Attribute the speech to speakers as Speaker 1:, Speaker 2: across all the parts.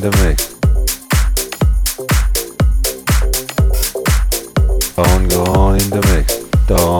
Speaker 1: the mix. Don't go on in the mix. Don't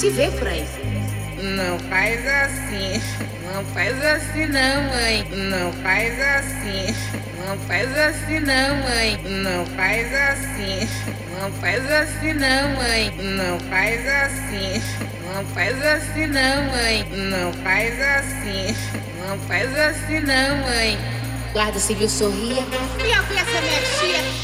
Speaker 2: se vê por aí. Não faz assim. Não faz assim não, mãe. Não faz assim. Não faz assim não, mãe. Não faz assim. Não faz assim não, mãe. Não faz assim. Não faz assim não, mãe. Não faz assim. Não faz assim não, mãe.
Speaker 3: Guarda civil sorria.
Speaker 2: E
Speaker 4: eu penso minha tia.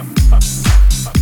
Speaker 5: bum, bum, bum, bum.